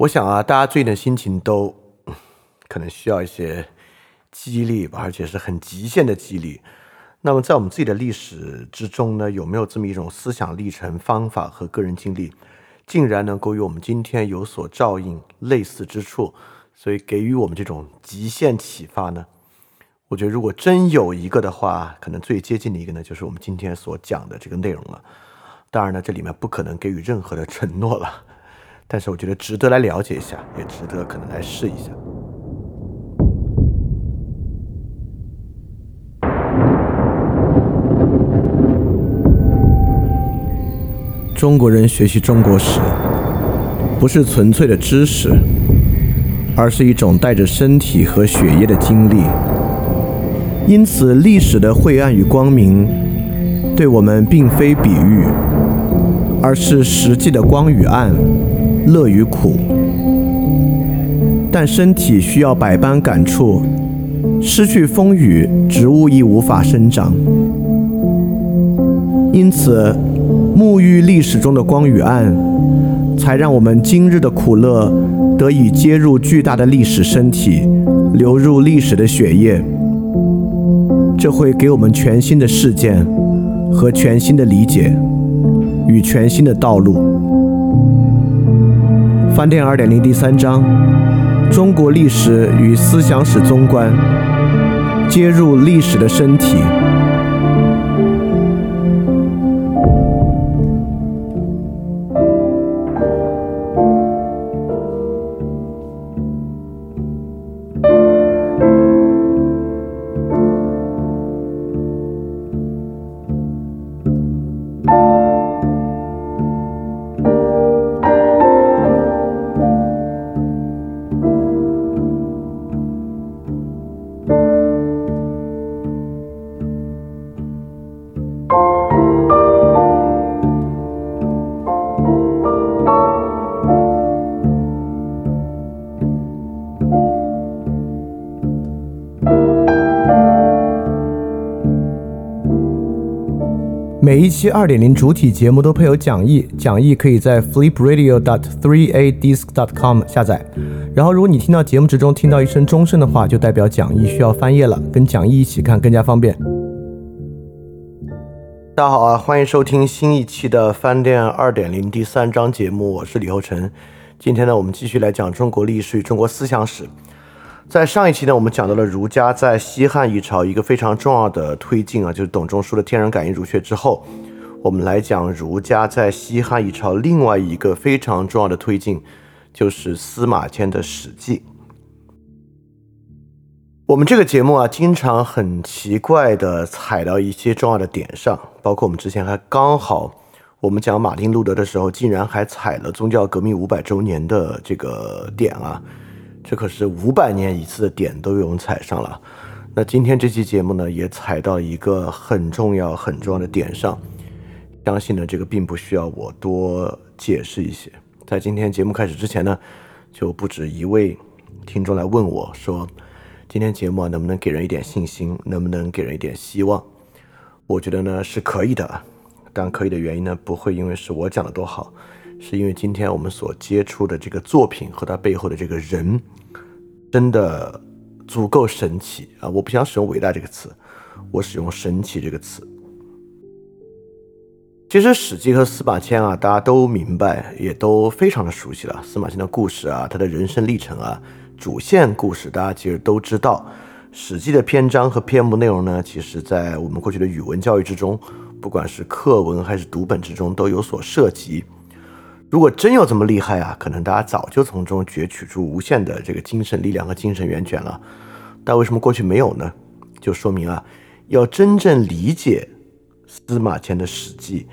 我想啊，大家最近的心情都可能需要一些激励吧，而且是很极限的激励。那么，在我们自己的历史之中呢，有没有这么一种思想历程、方法和个人经历，竟然能够与我们今天有所照应、类似之处，所以给予我们这种极限启发呢？我觉得，如果真有一个的话，可能最接近的一个呢，就是我们今天所讲的这个内容了。当然呢，这里面不可能给予任何的承诺了。但是我觉得值得来了解一下，也值得可能来试一下。中国人学习中国史，不是纯粹的知识，而是一种带着身体和血液的经历。因此，历史的晦暗与光明，对我们并非比喻，而是实际的光与暗。乐与苦，但身体需要百般感触，失去风雨，植物亦无法生长。因此，沐浴历史中的光与暗，才让我们今日的苦乐得以接入巨大的历史身体，流入历史的血液。这会给我们全新的事件和全新的理解与全新的道路。观点二点零第三章：中国历史与思想史综观，接入历史的身体。每一期二点零主体节目都配有讲义，讲义可以在 flipradio.dot3adisc.dot.com 下载。然后，如果你听到节目之中听到一声钟声的话，就代表讲义需要翻页了，跟讲义一起看更加方便。大家好啊，欢迎收听新一期的饭店二点零第三章节目，我是李厚成。今天呢，我们继续来讲中国历史与中国思想史。在上一期呢，我们讲到了儒家在西汉一朝一个非常重要的推进啊，就是董仲舒的天人感应儒学之后，我们来讲儒家在西汉一朝另外一个非常重要的推进，就是司马迁的《史记》。我们这个节目啊，经常很奇怪的踩到一些重要的点上，包括我们之前还刚好我们讲马丁路德的时候，竟然还踩了宗教革命五百周年的这个点啊。这可是五百年一次的点都被我们踩上了，那今天这期节目呢，也踩到一个很重要很重要的点上，相信呢这个并不需要我多解释一些。在今天节目开始之前呢，就不止一位听众来问我说，今天节目啊能不能给人一点信心，能不能给人一点希望？我觉得呢是可以的，但可以的原因呢，不会因为是我讲的多好。是因为今天我们所接触的这个作品和它背后的这个人，真的足够神奇啊！我不想使用“伟大”这个词，我使用“神奇”这个词。其实《史记》和司马迁啊，大家都明白，也都非常的熟悉了。司马迁的故事啊，他的人生历程啊，主线故事大家其实都知道。《史记》的篇章和篇目内容呢，其实在我们过去的语文教育之中，不管是课文还是读本之中，都有所涉及。如果真有这么厉害啊，可能大家早就从中攫取出无限的这个精神力量和精神源泉了。但为什么过去没有呢？就说明啊，要真正理解司马迁的《史记》，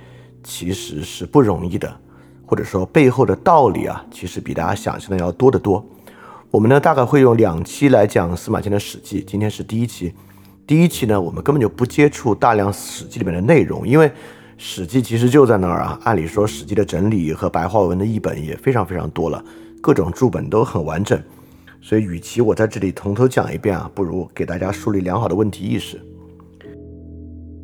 其实是不容易的，或者说背后的道理啊，其实比大家想象的要多得多。我们呢，大概会用两期来讲司马迁的《史记》，今天是第一期。第一期呢，我们根本就不接触大量《史记》里面的内容，因为。《史记》其实就在那儿啊，按理说，《史记》的整理和白话文的译本也非常非常多了，各种注本都很完整，所以与其我在这里从头讲一遍啊，不如给大家树立良好的问题意识。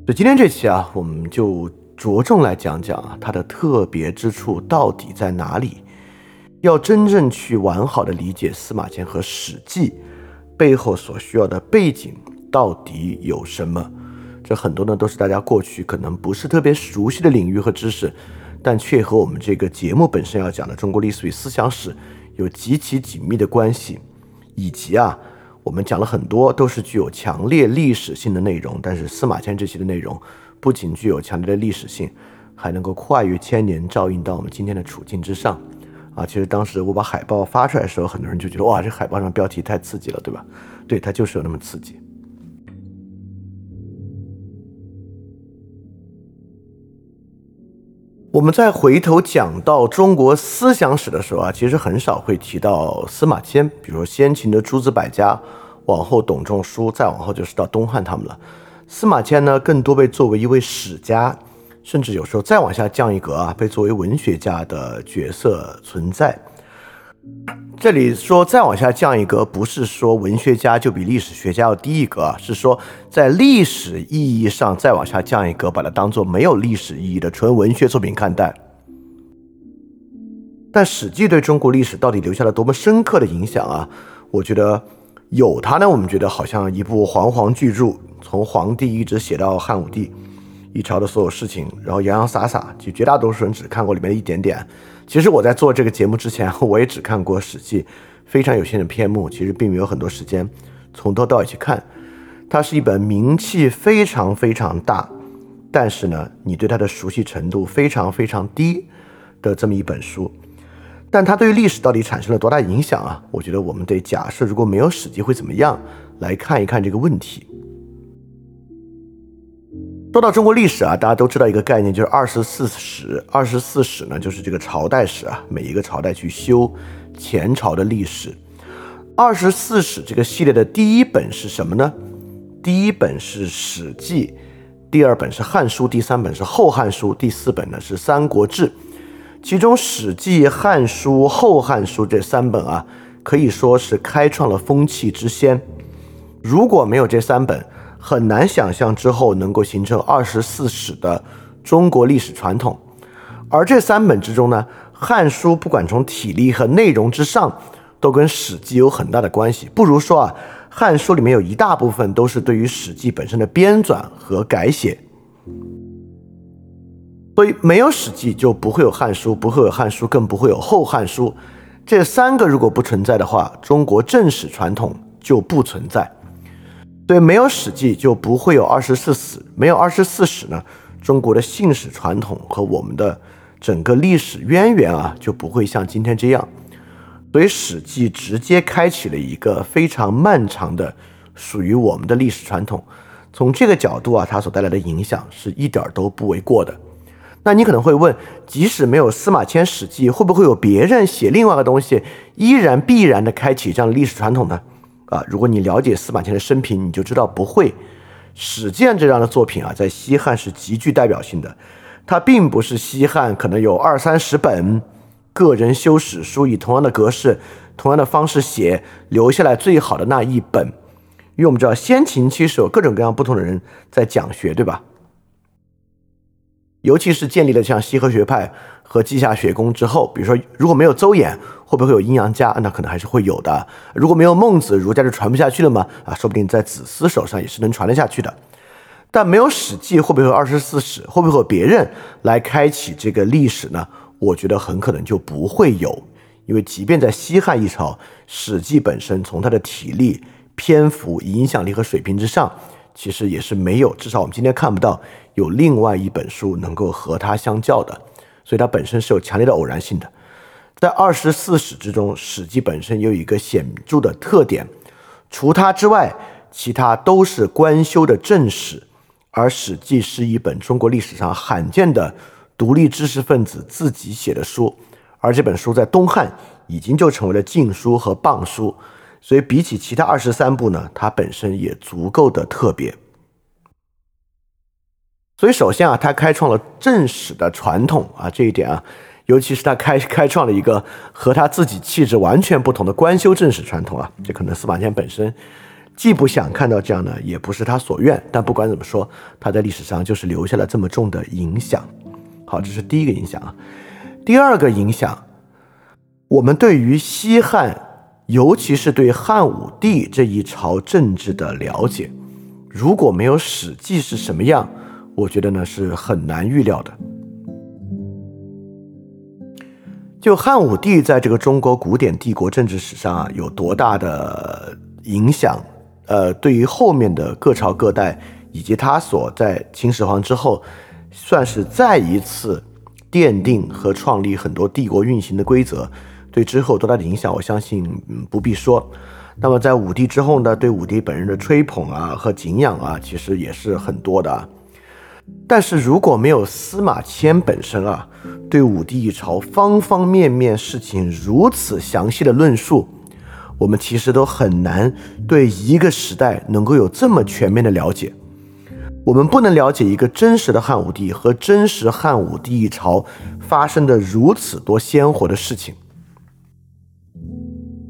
所以今天这期啊，我们就着重来讲讲啊，它的特别之处到底在哪里？要真正去完好的理解司马迁和《史记》背后所需要的背景到底有什么，这很多呢都是大家过去可能不是特别熟悉的领域和知识，但却和我们这个节目本身要讲的中国历史与思想史有极其紧密的关系，以及啊。我们讲了很多，都是具有强烈历史性的内容。但是司马迁这期的内容不仅具有强烈的历史性，还能够跨越千年，照应到我们今天的处境之上。啊，其实当时我把海报发出来的时候，很多人就觉得哇，这海报上标题太刺激了，对吧？对，它就是有那么刺激。我们在回头讲到中国思想史的时候啊，其实很少会提到司马迁。比如先秦的诸子百家，往后董仲舒，再往后就是到东汉他们了。司马迁呢，更多被作为一位史家，甚至有时候再往下降一格啊，被作为文学家的角色存在。这里说再往下降一格，不是说文学家就比历史学家要低一格啊，是说在历史意义上再往下降一格，把它当做没有历史意义的纯文学作品看待。但《史记》对中国历史到底留下了多么深刻的影响啊？我觉得有它呢，我们觉得好像一部煌煌巨著，从皇帝一直写到汉武帝，一朝的所有事情，然后洋洋洒洒，就绝大多数人只看过里面的一点点。其实我在做这个节目之前，我也只看过《史记》非常有限的篇目，其实并没有很多时间从头到尾去看。它是一本名气非常非常大，但是呢，你对它的熟悉程度非常非常低的这么一本书。但它对于历史到底产生了多大影响啊？我觉得我们得假设如果没有《史记》会怎么样来看一看这个问题。说到中国历史啊，大家都知道一个概念，就是二十四史。二十四史呢，就是这个朝代史啊，每一个朝代去修前朝的历史。二十四史这个系列的第一本是什么呢？第一本是《史记》，第二本是《汉书》，第三本是《后汉书》，第四本呢是《三国志》。其中，《史记》《汉书》《后汉书》这三本啊，可以说是开创了风气之先。如果没有这三本，很难想象之后能够形成二十四史的中国历史传统，而这三本之中呢，《汉书》不管从体力和内容之上，都跟《史记》有很大的关系。不如说啊，《汉书》里面有一大部分都是对于《史记》本身的编纂和改写，所以没有《史记》就不会有《汉书》，不会有《汉书》，更不会有《后汉书》。这三个如果不存在的话，中国正史传统就不存在。对，没有《史记》就不会有二十四史，没有二十四史呢，中国的信史传统和我们的整个历史渊源啊，就不会像今天这样。所以，《史记》直接开启了一个非常漫长的属于我们的历史传统。从这个角度啊，它所带来的影响是一点都不为过的。那你可能会问，即使没有司马迁《史记》，会不会有别人写另外一个东西，依然必然的开启这样的历史传统呢？啊，如果你了解司马迁的生平，你就知道不会。《史记》这样的作品啊，在西汉是极具代表性的。它并不是西汉可能有二三十本个人修史书，以同样的格式、同样的方式写，留下来最好的那一本。因为我们知道，先秦其实有各种各样不同的人在讲学，对吧？尤其是建立了像西河学派和稷下学宫之后，比如说，如果没有邹衍，会不会有阴阳家？那可能还是会有的。如果没有孟子，儒家就传不下去了吗？啊，说不定在子思手上也是能传得下去的。但没有史记，会不会有二十四史？会不会有别人来开启这个历史呢？我觉得很可能就不会有，因为即便在西汉一朝，史记本身从它的体力、篇幅、影响力和水平之上，其实也是没有，至少我们今天看不到。有另外一本书能够和它相较的，所以它本身是有强烈的偶然性的。在二十四史之中，《史记》本身有一个显著的特点，除它之外，其他都是官修的正史，而《史记》是一本中国历史上罕见的独立知识分子自己写的书，而这本书在东汉已经就成为了禁书和谤书，所以比起其他二十三部呢，它本身也足够的特别。所以，首先啊，他开创了正史的传统啊，这一点啊，尤其是他开开创了一个和他自己气质完全不同的官修正史传统啊，这可能司马迁本身既不想看到这样的，也不是他所愿。但不管怎么说，他在历史上就是留下了这么重的影响。好，这是第一个影响啊。第二个影响，我们对于西汉，尤其是对汉武帝这一朝政治的了解，如果没有《史记》是什么样，我觉得呢是很难预料的。就汉武帝在这个中国古典帝国政治史上啊有多大的影响？呃，对于后面的各朝各代，以及他所在秦始皇之后，算是再一次奠定和创立很多帝国运行的规则，对之后多大的影响，我相信嗯不必说。那么在武帝之后呢，对武帝本人的吹捧啊和敬仰啊，其实也是很多的。但是如果没有司马迁本身啊，对武帝一朝方方面面事情如此详细的论述。我们其实都很难对一个时代能够有这么全面的了解。我们不能了解一个真实的汉武帝和真实汉武帝一朝发生的如此多鲜活的事情。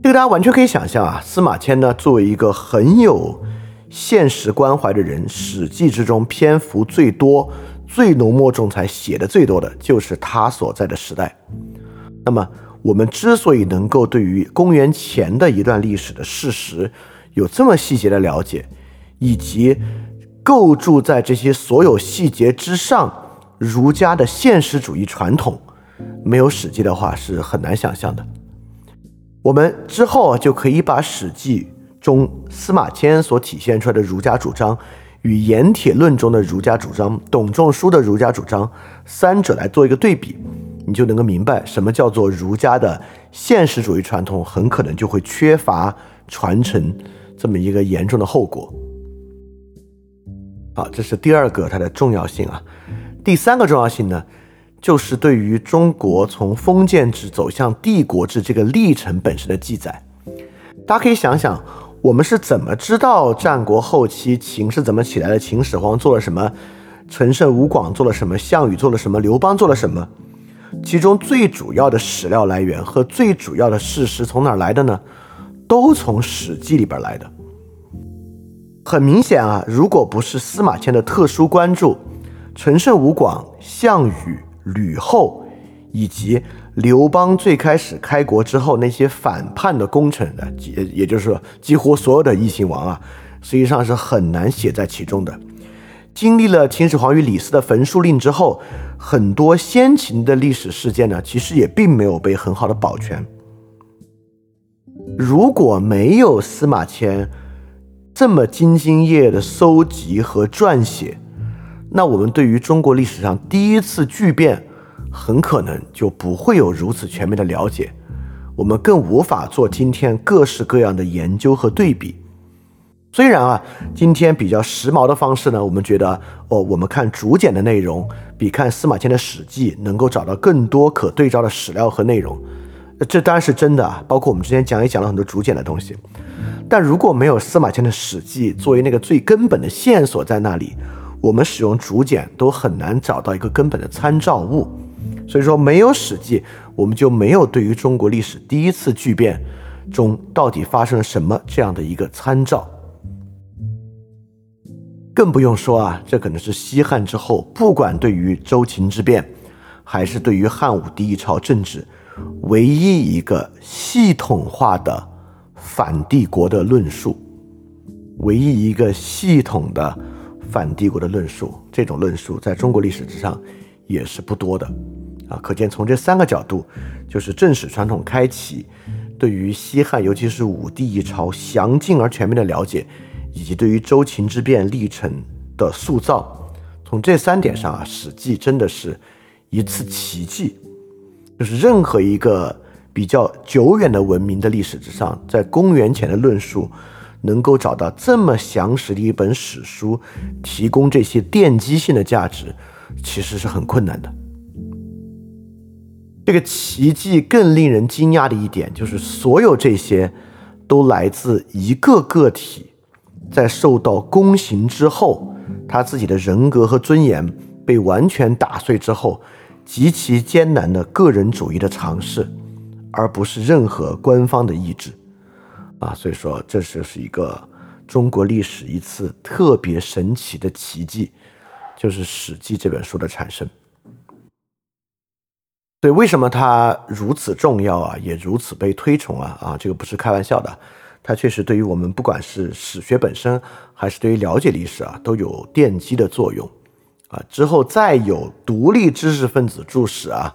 这个大家完全可以想象啊，司马迁呢作为一个很有现实关怀的人，《史记》之中篇幅最多、最浓墨重彩写的最多的就是他所在的时代。那么。我们之所以能够对于公元前的一段历史的事实有这么细节的了解，以及构筑在这些所有细节之上儒家的现实主义传统，没有《史记》的话是很难想象的。我们之后就可以把《史记》中司马迁所体现出来的儒家主张与《盐铁论》中的儒家主张、董仲舒的儒家主张三者来做一个对比。你就能够明白什么叫做儒家的现实主义传统很可能就会缺乏传承这么一个严重的后果。好，这是第二个它的重要性啊。第三个重要性呢，就是对于中国从封建制走向帝国制这个历程本身的记载。大家可以想想，我们是怎么知道战国后期秦是怎么起来的？秦始皇做了什么？陈胜吴广做了什么？项羽做了什么？刘邦做了什么？其中最主要的史料来源和最主要的事实从哪儿来的呢？都从《史记》里边来的。很明显啊，如果不是司马迁的特殊关注，陈胜吴广、项羽、吕后，以及刘邦最开始开国之后那些反叛的功臣的，也也就是说几乎所有的异姓王啊，实际上是很难写在其中的。经历了秦始皇与李斯的焚书令之后，很多先秦的历史事件呢，其实也并没有被很好的保全。如果没有司马迁这么兢兢业业的搜集和撰写，那我们对于中国历史上第一次巨变，很可能就不会有如此全面的了解，我们更无法做今天各式各样的研究和对比。虽然啊，今天比较时髦的方式呢，我们觉得哦，我们看竹简的内容比看司马迁的《史记》能够找到更多可对照的史料和内容，这当然是真的啊。包括我们之前讲也讲了很多竹简的东西，但如果没有司马迁的《史记》作为那个最根本的线索在那里，我们使用竹简都很难找到一个根本的参照物。所以说，没有《史记》，我们就没有对于中国历史第一次巨变中到底发生了什么这样的一个参照。更不用说啊，这可能是西汉之后，不管对于周秦之变，还是对于汉武帝一朝政治，唯一一个系统化的反帝国的论述，唯一一个系统的反帝国的论述。这种论述在中国历史之上也是不多的啊。可见从这三个角度，就是正史传统开启，对于西汉，尤其是武帝一朝详尽而全面的了解。以及对于周秦之变历程的塑造，从这三点上啊，《史记》真的是一次奇迹。就是任何一个比较久远的文明的历史之上，在公元前的论述，能够找到这么详实的一本史书，提供这些奠基性的价值，其实是很困难的。这个奇迹更令人惊讶的一点，就是所有这些都来自一个个体。在受到宫刑之后，他自己的人格和尊严被完全打碎之后，极其艰难的个人主义的尝试，而不是任何官方的意志，啊，所以说这就是一个中国历史一次特别神奇的奇迹，就是《史记》这本书的产生。对，为什么它如此重要啊，也如此被推崇啊？啊，这个不是开玩笑的，它确实对于我们不管是史学本身，还是对于了解历史啊，都有奠基的作用啊。之后再有独立知识分子注史啊，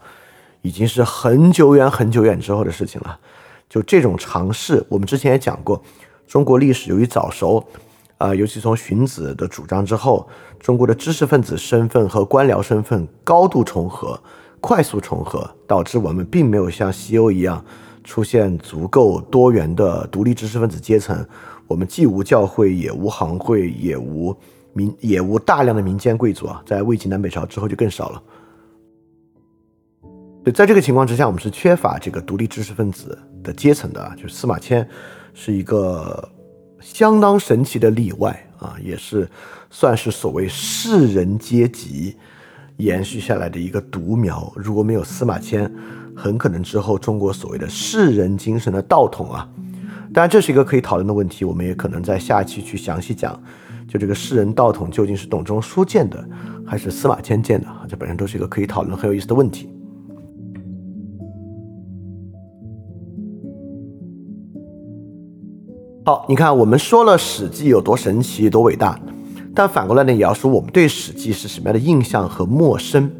已经是很久远很久远之后的事情了。就这种尝试，我们之前也讲过，中国历史由于早熟，啊，尤其从荀子的主张之后，中国的知识分子身份和官僚身份高度重合。快速重合，导致我们并没有像西欧一样出现足够多元的独立知识分子阶层。我们既无教会，也无行会，也无民，也无大量的民间贵族啊。在魏晋南北朝之后就更少了。对，在这个情况之下，我们是缺乏这个独立知识分子的阶层的啊。就司马迁是一个相当神奇的例外啊，也是算是所谓士人阶级。延续下来的一个独苗，如果没有司马迁，很可能之后中国所谓的士人精神的道统啊，当然这是一个可以讨论的问题，我们也可能在下期去详细讲，就这个士人道统究竟是董仲舒建的，还是司马迁建的啊？这本身都是一个可以讨论很有意思的问题。好，你看我们说了《史记》有多神奇、多伟大。但反过来呢，也要说我们对《史记》是什么样的印象和陌生。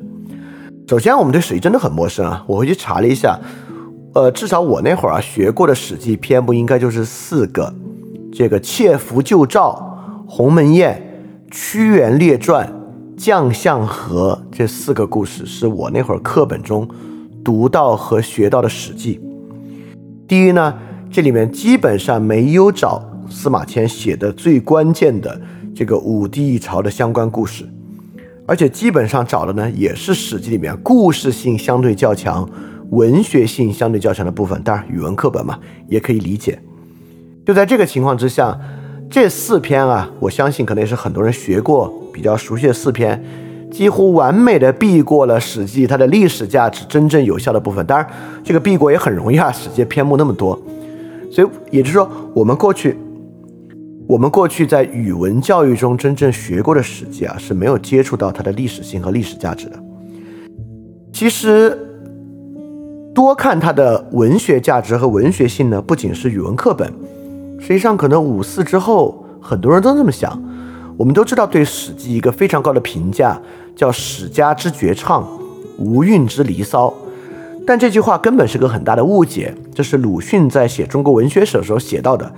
首先，我们对《史记》真的很陌生啊！我回去查了一下，呃，至少我那会儿啊学过的《史记》篇目应该就是四个：这个《窃符救赵》《鸿门宴》《屈原列传》《将相和》这四个故事，是我那会儿课本中读到和学到的《史记》。第一呢，这里面基本上没有找司马迁写的最关键的。这个武帝一朝的相关故事，而且基本上找的呢，也是《史记》里面故事性相对较强、文学性相对较强的部分。当然，语文课本嘛，也可以理解。就在这个情况之下，这四篇啊，我相信可能也是很多人学过、比较熟悉的四篇，几乎完美的避过了《史记》它的历史价值真正有效的部分。当然，这个避过也很容易啊，《史记》篇目那么多，所以也就是说，我们过去。我们过去在语文教育中真正学过的《史记》啊，是没有接触到它的历史性和历史价值的。其实，多看它的文学价值和文学性呢，不仅是语文课本，实际上可能五四之后很多人都这么想。我们都知道，对《史记》一个非常高的评价叫“史家之绝唱，无韵之离骚”，但这句话根本是个很大的误解。这是鲁迅在写《中国文学史》的时候写到的。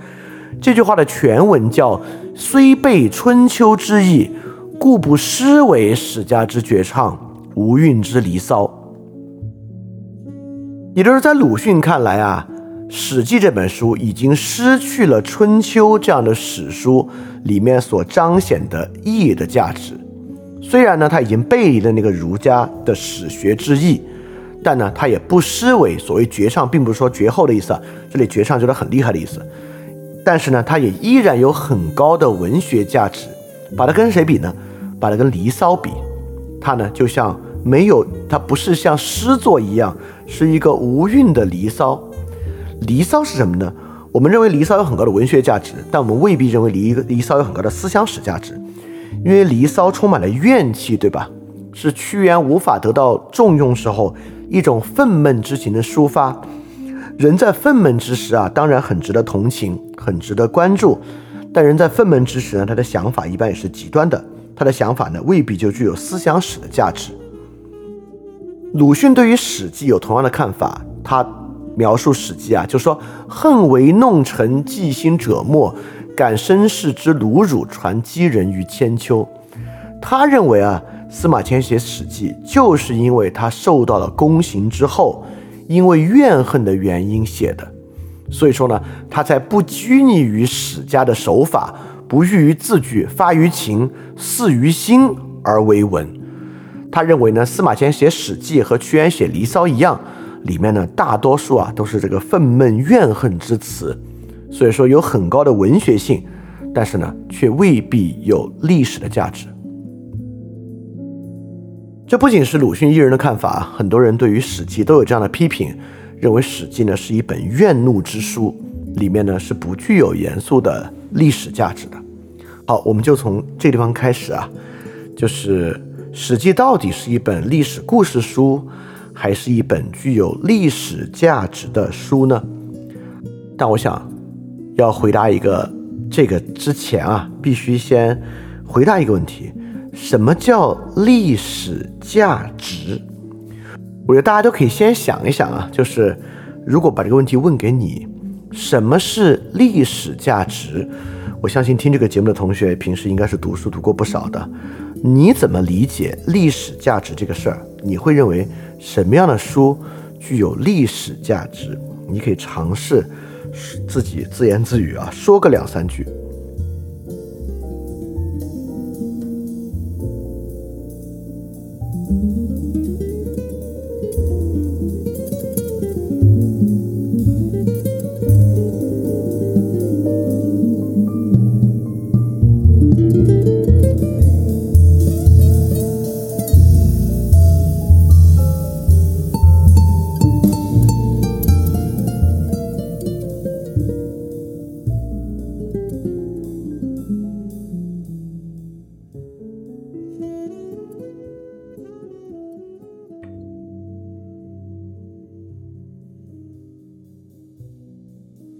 这句话的全文叫“虽备春秋之意，故不失为史家之绝唱，无韵之离骚。”也就是在鲁迅看来啊，《史记》这本书已经失去了春秋这样的史书里面所彰显的义的价值。虽然呢，他已经背离了那个儒家的史学之意，但呢，他也不失为所谓绝唱，并不是说绝后的意思啊。这里绝唱就是很厉害的意思。但是呢，它也依然有很高的文学价值。把它跟谁比呢？把它跟《离骚》比，它呢就像没有，它不是像诗作一样，是一个无韵的《离骚》。《离骚》是什么呢？我们认为《离骚》有很高的文学价值，但我们未必认为《离离骚》有很高的思想史价值，因为《离骚》充满了怨气，对吧？是屈原无法得到重用时候一种愤懑之情的抒发。人在愤懑之时啊，当然很值得同情，很值得关注。但人在愤懑之时呢，他的想法一般也是极端的，他的想法呢未必就具有思想史的价值。鲁迅对于《史记》有同样的看法，他描述《史记》啊，就说：“恨为弄臣计心者莫，感身世之鲁辱，传击人于千秋。”他认为啊，司马迁写《史记》，就是因为他受到了宫刑之后。因为怨恨的原因写的，所以说呢，他才不拘泥于史家的手法，不喻于字句，发于情，似于心而为文。他认为呢，司马迁写《史记》和屈原写《离骚》一样，里面呢大多数啊都是这个愤懑怨恨之词，所以说有很高的文学性，但是呢却未必有历史的价值。这不仅是鲁迅一人的看法，很多人对于《史记》都有这样的批评，认为《史记》呢是一本怨怒之书，里面呢是不具有严肃的历史价值的。好，我们就从这地方开始啊，就是《史记》到底是一本历史故事书，还是一本具有历史价值的书呢？但我想要回答一个这个之前啊，必须先回答一个问题：什么叫历史价值？我觉得大家都可以先想一想啊，就是如果把这个问题问给你，什么是历史价值？我相信听这个节目的同学平时应该是读书读过不少的，你怎么理解历史价值这个事儿？你会认为什么样的书具有历史价值？你可以尝试自己自言自语啊，说个两三句。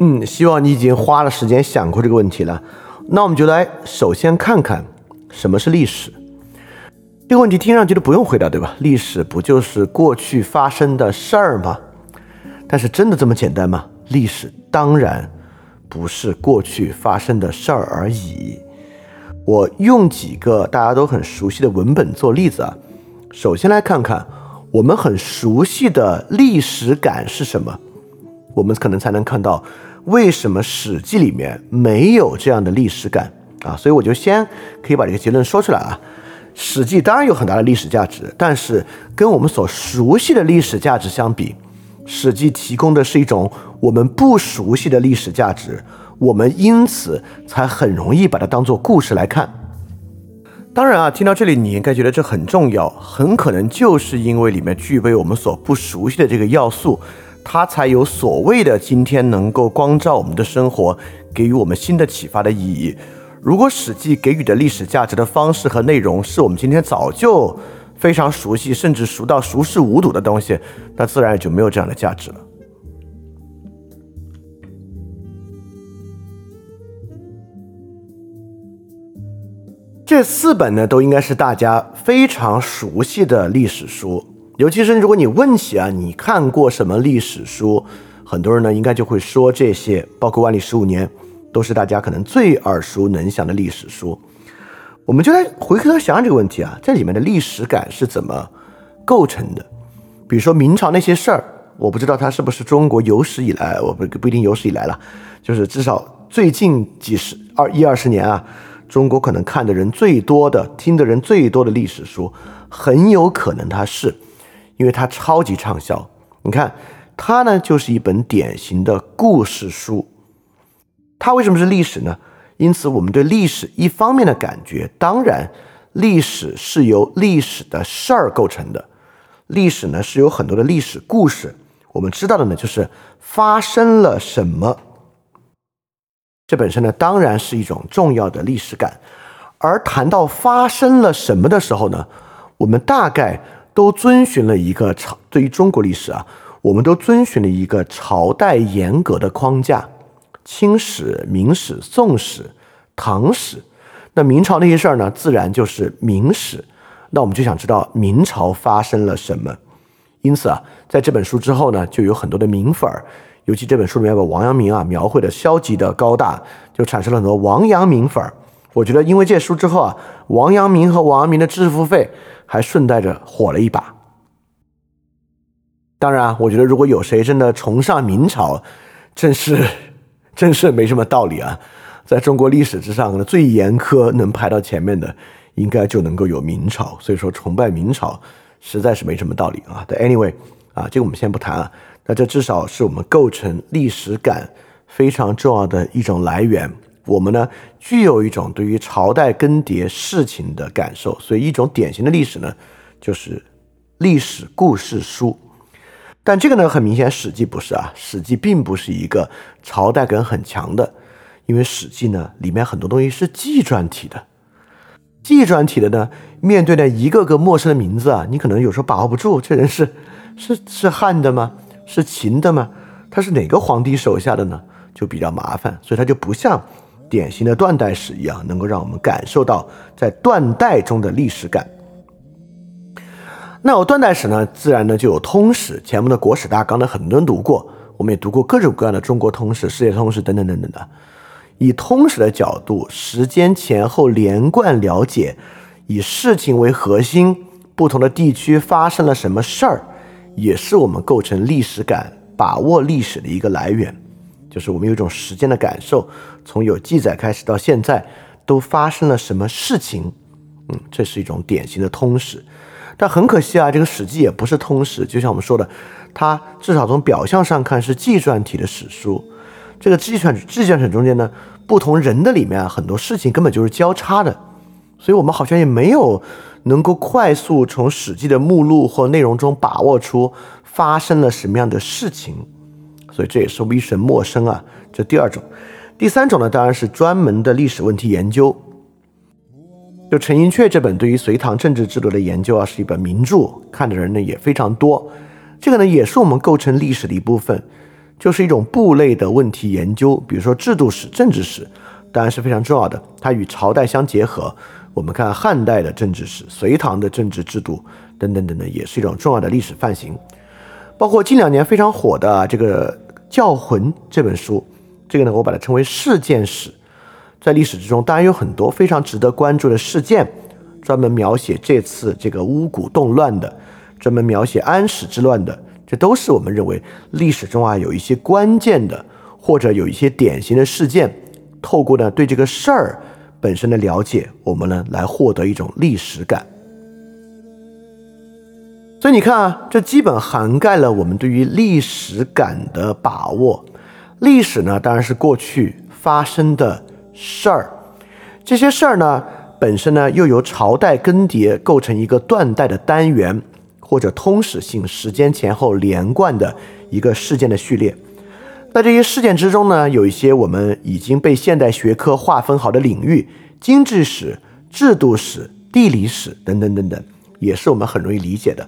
嗯，希望你已经花了时间想过这个问题了。那我们就来首先看看什么是历史。这个问题听上去都不用回答，对吧？历史不就是过去发生的事儿吗？但是真的这么简单吗？历史当然不是过去发生的事儿而已。我用几个大家都很熟悉的文本做例子啊。首先来看看我们很熟悉的历史感是什么，我们可能才能看到。为什么《史记》里面没有这样的历史感啊？所以我就先可以把这个结论说出来啊。《史记》当然有很大的历史价值，但是跟我们所熟悉的历史价值相比，《史记》提供的是一种我们不熟悉的历史价值，我们因此才很容易把它当做故事来看。当然啊，听到这里你应该觉得这很重要，很可能就是因为里面具备我们所不熟悉的这个要素。它才有所谓的今天能够光照我们的生活，给予我们新的启发的意义。如果《史记》给予的历史价值的方式和内容是我们今天早就非常熟悉，甚至熟到熟视无睹的东西，那自然也就没有这样的价值了。这四本呢，都应该是大家非常熟悉的历史书。尤其是如果你问起啊，你看过什么历史书？很多人呢应该就会说这些，包括《万历十五年》，都是大家可能最耳熟能详的历史书。我们就来回头想想这个问题啊，这里面的历史感是怎么构成的？比如说明朝那些事儿，我不知道它是不是中国有史以来，我不不一定有史以来了，就是至少最近几十二一二十年啊，中国可能看的人最多的、听的人最多的历史书，很有可能它是。因为它超级畅销，你看，它呢就是一本典型的故事书。它为什么是历史呢？因此，我们对历史一方面的感觉，当然，历史是由历史的事儿构成的。历史呢是有很多的历史故事，我们知道的呢就是发生了什么。这本身呢当然是一种重要的历史感。而谈到发生了什么的时候呢，我们大概。都遵循了一个朝，对于中国历史啊，我们都遵循了一个朝代严格的框架：清史、明史、宋史、唐史。那明朝那些事儿呢，自然就是明史。那我们就想知道明朝发生了什么。因此啊，在这本书之后呢，就有很多的明粉儿，尤其这本书里面把王阳明啊描绘的消极的高大，就产生了很多王阳明粉儿。我觉得，因为这书之后啊，王阳明和王阳明的知识付费。还顺带着火了一把。当然，我觉得如果有谁真的崇尚明朝，真是真是没什么道理啊。在中国历史之上呢，最严苛能排到前面的，应该就能够有明朝。所以说，崇拜明朝实在是没什么道理啊。但 anyway 啊，这个我们先不谈啊。那这至少是我们构成历史感非常重要的一种来源。我们呢，具有一种对于朝代更迭事情的感受，所以一种典型的历史呢，就是历史故事书。但这个呢，很明显，《史记》不是啊，《史记》并不是一个朝代感很强的，因为《史记》呢，里面很多东西是纪传体的。纪传体的呢，面对那一个个陌生的名字啊，你可能有时候把握不住，这人是是是汉的吗？是秦的吗？他是哪个皇帝手下的呢？就比较麻烦，所以它就不像典型的断代史一样，能够让我们感受到在断代中的历史感。那有断代史呢，自然呢就有通史。前面的国史大纲呢，很多人读过，我们也读过各种各样的中国通史、世界通史等等等等的。以通史的角度，时间前后连贯了解，以事情为核心，不同的地区发生了什么事儿，也是我们构成历史感、把握历史的一个来源。就是我们有一种时间的感受，从有记载开始到现在，都发生了什么事情？嗯，这是一种典型的通史。但很可惜啊，这个《史记》也不是通史，就像我们说的，它至少从表象上看是纪传体的史书。这个纪传纪传体中间呢？不同人的里面啊，很多事情根本就是交叉的，所以我们好像也没有能够快速从《史记》的目录或内容中把握出发生了什么样的事情，所以这也是微神陌生啊。这第二种，第三种呢，当然是专门的历史问题研究。就陈寅恪这本对于隋唐政治制度的研究啊，是一本名著，看的人呢也非常多。这个呢，也是我们构成历史的一部分。就是一种部类的问题研究，比如说制度史、政治史，当然是非常重要的。它与朝代相结合。我们看汉代的政治史、隋唐的政治制度等等等等，也是一种重要的历史范型。包括近两年非常火的这个《教魂》这本书，这个呢，我把它称为事件史。在历史之中，当然有很多非常值得关注的事件，专门描写这次这个巫蛊动乱的，专门描写安史之乱的。这都是我们认为历史中啊有一些关键的，或者有一些典型的事件，透过呢对这个事儿本身的了解，我们呢来获得一种历史感。所以你看啊，这基本涵盖了我们对于历史感的把握。历史呢当然是过去发生的事儿，这些事儿呢本身呢又由朝代更迭构成一个断代的单元。或者通史性时间前后连贯的一个事件的序列，在这些事件之中呢，有一些我们已经被现代学科划分好的领域，经济史、制度史、地理史等等等等，也是我们很容易理解的。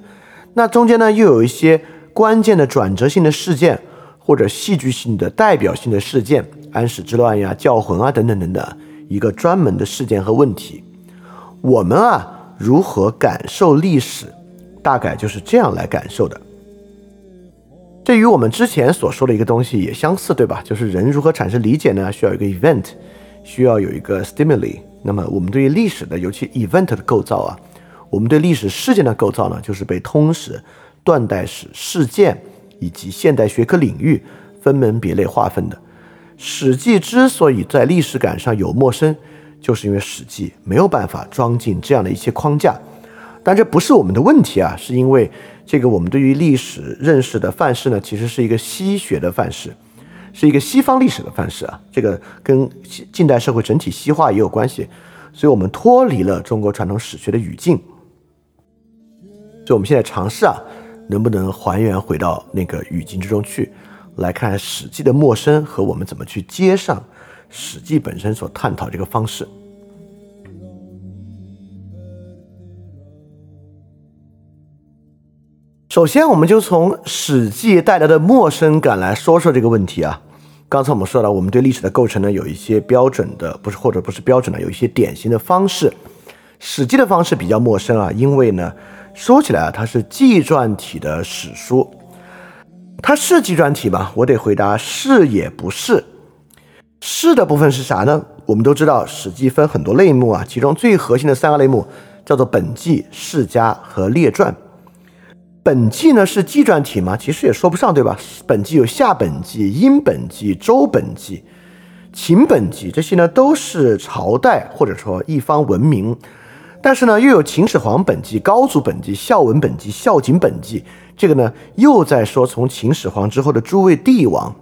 那中间呢，又有一些关键的转折性的事件，或者戏剧性的代表性的事件，安史之乱呀、教魂啊等等等等，一个专门的事件和问题。我们啊，如何感受历史？大概就是这样来感受的。这与我们之前所说的一个东西也相似，对吧？就是人如何产生理解呢？需要一个 event，需要有一个 stimuli。那么我们对于历史的，尤其 event 的构造啊，我们对历史事件的构造呢，就是被通史、断代史、事件以及现代学科领域分门别类划分的。《史记》之所以在历史感上有陌生，就是因为《史记》没有办法装进这样的一些框架。但这不是我们的问题啊，是因为这个我们对于历史认识的范式呢，其实是一个西学的范式，是一个西方历史的范式啊。这个跟近代社会整体西化也有关系，所以我们脱离了中国传统史学的语境。所以我们现在尝试啊，能不能还原回到那个语境之中去，来看《史记》的陌生和我们怎么去接上《史记》本身所探讨这个方式。首先，我们就从《史记》带来的陌生感来说说这个问题啊。刚才我们说了，我们对历史的构成呢，有一些标准的，不是或者不是标准的，有一些典型的方式。《史记》的方式比较陌生啊，因为呢，说起来啊，它是纪传体的史书。它是纪传体吗？我得回答是也不是。是的部分是啥呢？我们都知道，《史记》分很多类目啊，其中最核心的三个类目叫做本纪、世家和列传。本纪呢是纪传体吗？其实也说不上，对吧？本纪有夏本纪、殷本纪、周本纪、秦本纪，这些呢都是朝代或者说一方文明。但是呢，又有秦始皇本纪、高祖本纪、孝文本纪、孝景本纪，这个呢又在说从秦始皇之后的诸位帝王。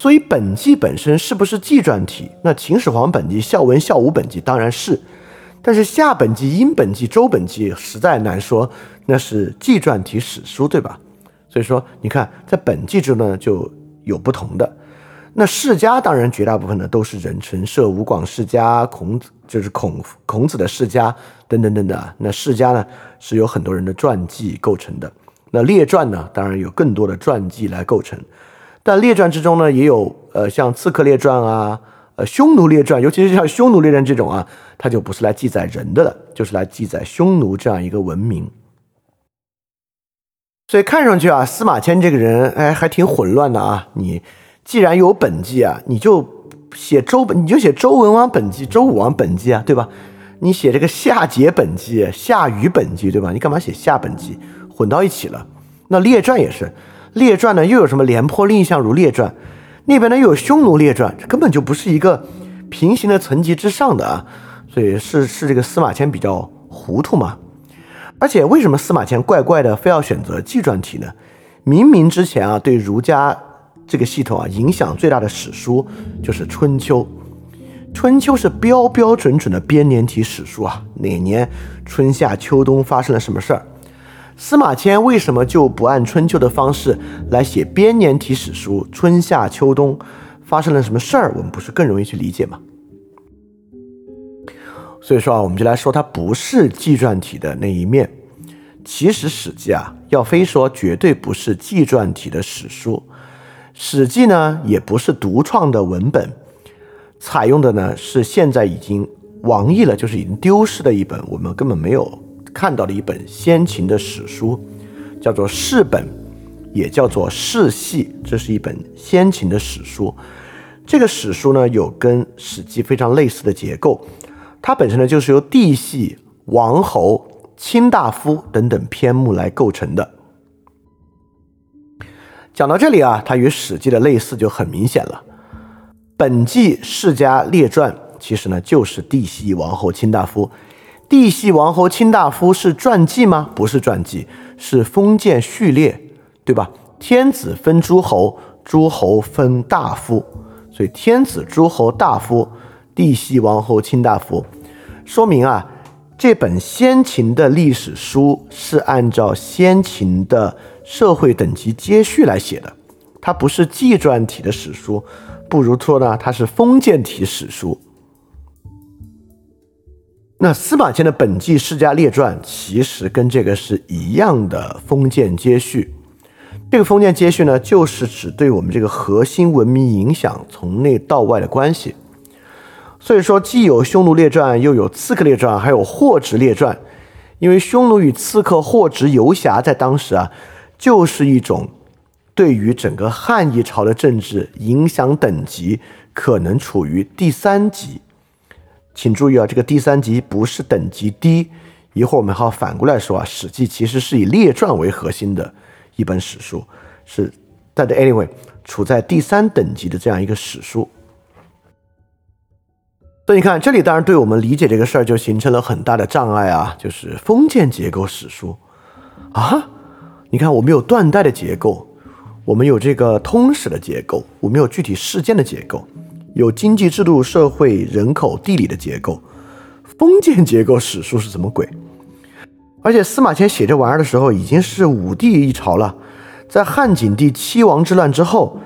所以本纪本身是不是纪传体？那秦始皇本纪、孝文、孝武本纪当然是。但是夏本纪、殷本纪、周本纪实在难说，那是纪传体史书，对吧？所以说，你看在本纪中呢就有不同的。那世家当然绝大部分呢都是人陈，涉吴广世家、孔子就是孔孔子的世家等等等等。那世家呢是有很多人的传记构成的。那列传呢，当然有更多的传记来构成。但列传之中呢，也有呃像刺客列传啊，呃匈奴列传，尤其是像匈奴列传这种啊，它就不是来记载人的了，就是来记载匈奴这样一个文明。所以看上去啊，司马迁这个人哎还挺混乱的啊。你既然有本纪啊，你就写周本，你就写周文王本纪、周武王本纪啊，对吧？你写这个夏桀本纪、夏禹本纪，对吧？你干嘛写夏本纪？混到一起了。那列传也是，列传呢又有什么廉颇蔺相如列传，那边呢又有匈奴列传，这根本就不是一个平行的层级之上的啊。所以是是这个司马迁比较糊涂嘛。而且为什么司马迁怪怪的非要选择纪传体呢？明明之前啊，对儒家这个系统啊影响最大的史书就是《春秋》，《春秋》是标标准准的编年体史书啊，哪年春夏秋冬发生了什么事儿？司马迁为什么就不按《春秋》的方式来写编年体史书？春夏秋冬发生了什么事儿？我们不是更容易去理解吗？所以说啊，我们就来说它不是纪传体的那一面。其实《史记》啊，要非说绝对不是纪传体的史书，《史记》呢也不是独创的文本，采用的呢是现在已经亡佚了，就是已经丢失的一本，我们根本没有看到的一本先秦的史书，叫做《世本》，也叫做《世系》，这是一本先秦的史书。这个史书呢，有跟《史记》非常类似的结构。它本身呢，就是由帝系、王侯、卿大夫等等篇目来构成的。讲到这里啊，它与《史记》的类似就很明显了。本纪世家列传，其实呢就是帝系、王侯、卿大夫。帝系、王侯、卿大夫是传记吗？不是传记，是封建序列，对吧？天子分诸侯，诸侯分大夫，所以天子、诸侯、大夫。帝系王侯卿大夫，说明啊，这本先秦的历史书是按照先秦的社会等级接续来写的，它不是纪传体的史书，不如说呢，它是封建体史书。那司马迁的本纪世家列传其实跟这个是一样的封建接续，这个封建接续呢，就是指对我们这个核心文明影响从内到外的关系。所以说，既有匈奴列传，又有刺客列传，还有霍职列传。因为匈奴与刺客、霍职、游侠在当时啊，就是一种对于整个汉一朝的政治影响等级可能处于第三级。请注意啊，这个第三级不是等级低。一会儿我们还要反过来说啊，《史记》其实是以列传为核心的一本史书，是但 anyway 处在第三等级的这样一个史书。所以你看，这里当然对我们理解这个事儿就形成了很大的障碍啊，就是封建结构史书啊。你看，我们有断代的结构，我们有这个通史的结构，我们有具体事件的结构，有经济制度、社会、人口、地理的结构。封建结构史书是什么鬼？而且司马迁写这玩意儿的时候，已经是武帝一朝了，在汉景帝七王之乱之后，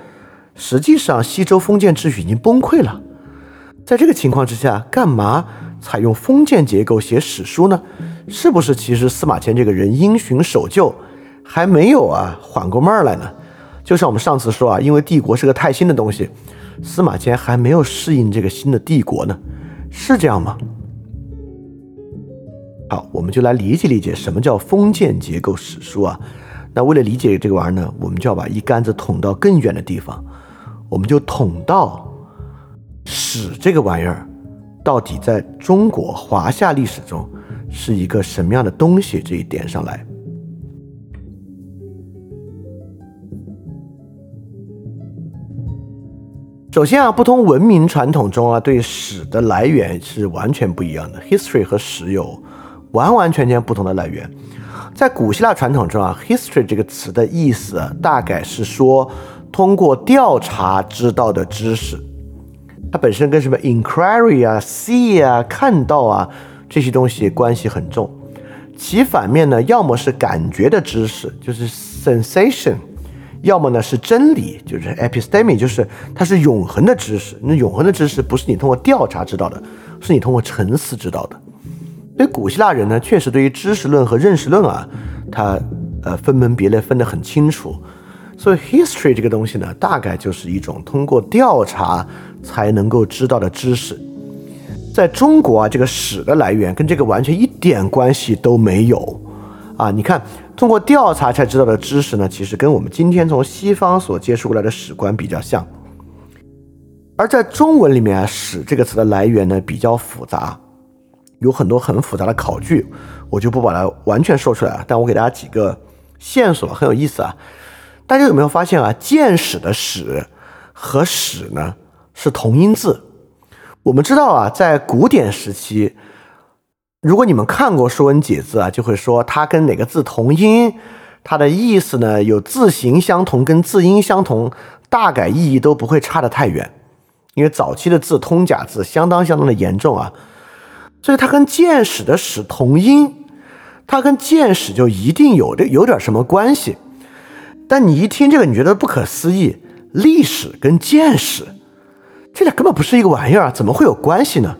实际上西周封建秩序已经崩溃了。在这个情况之下，干嘛采用封建结构写史书呢？是不是其实司马迁这个人因循守旧，还没有啊缓过味儿来呢？就像我们上次说啊，因为帝国是个太新的东西，司马迁还没有适应这个新的帝国呢，是这样吗？好，我们就来理解理解什么叫封建结构史书啊。那为了理解这个玩意儿呢，我们就要把一竿子捅到更远的地方，我们就捅到。史这个玩意儿，到底在中国华夏历史中是一个什么样的东西？这一点上来，首先啊，不同文明传统中啊，对史的来源是完全不一样的。History 和史有完完全全不同的来源。在古希腊传统中啊，history 这个词的意思大概是说通过调查知道的知识。它本身跟什么 inquiry 啊、see 啊、看到啊这些东西关系很重。其反面呢，要么是感觉的知识，就是 sensation；要么呢是真理，就是 episteme，就是它是永恒的知识。那永恒的知识不是你通过调查知道的，是你通过沉思知道的。所以古希腊人呢，确实对于知识论和认识论啊，他呃分门别类分得很清楚。所以 history 这个东西呢，大概就是一种通过调查才能够知道的知识。在中国啊，这个史的来源跟这个完全一点关系都没有。啊，你看，通过调查才知道的知识呢，其实跟我们今天从西方所接触过来的史观比较像。而在中文里面啊，“史”这个词的来源呢比较复杂，有很多很复杂的考据，我就不把它完全说出来了。但我给大家几个线索，很有意思啊。大家有没有发现啊，“见史”的“史”和“史”呢是同音字？我们知道啊，在古典时期。如果你们看过《说文解字》啊，就会说它跟哪个字同音，它的意思呢有字形相同跟字音相同，大概意义都不会差得太远。因为早期的字通假字相当相当的严重啊，所以它跟见史的史同音，它跟见史就一定有的有点什么关系。但你一听这个，你觉得不可思议，历史跟见史，这俩根本不是一个玩意儿啊，怎么会有关系呢？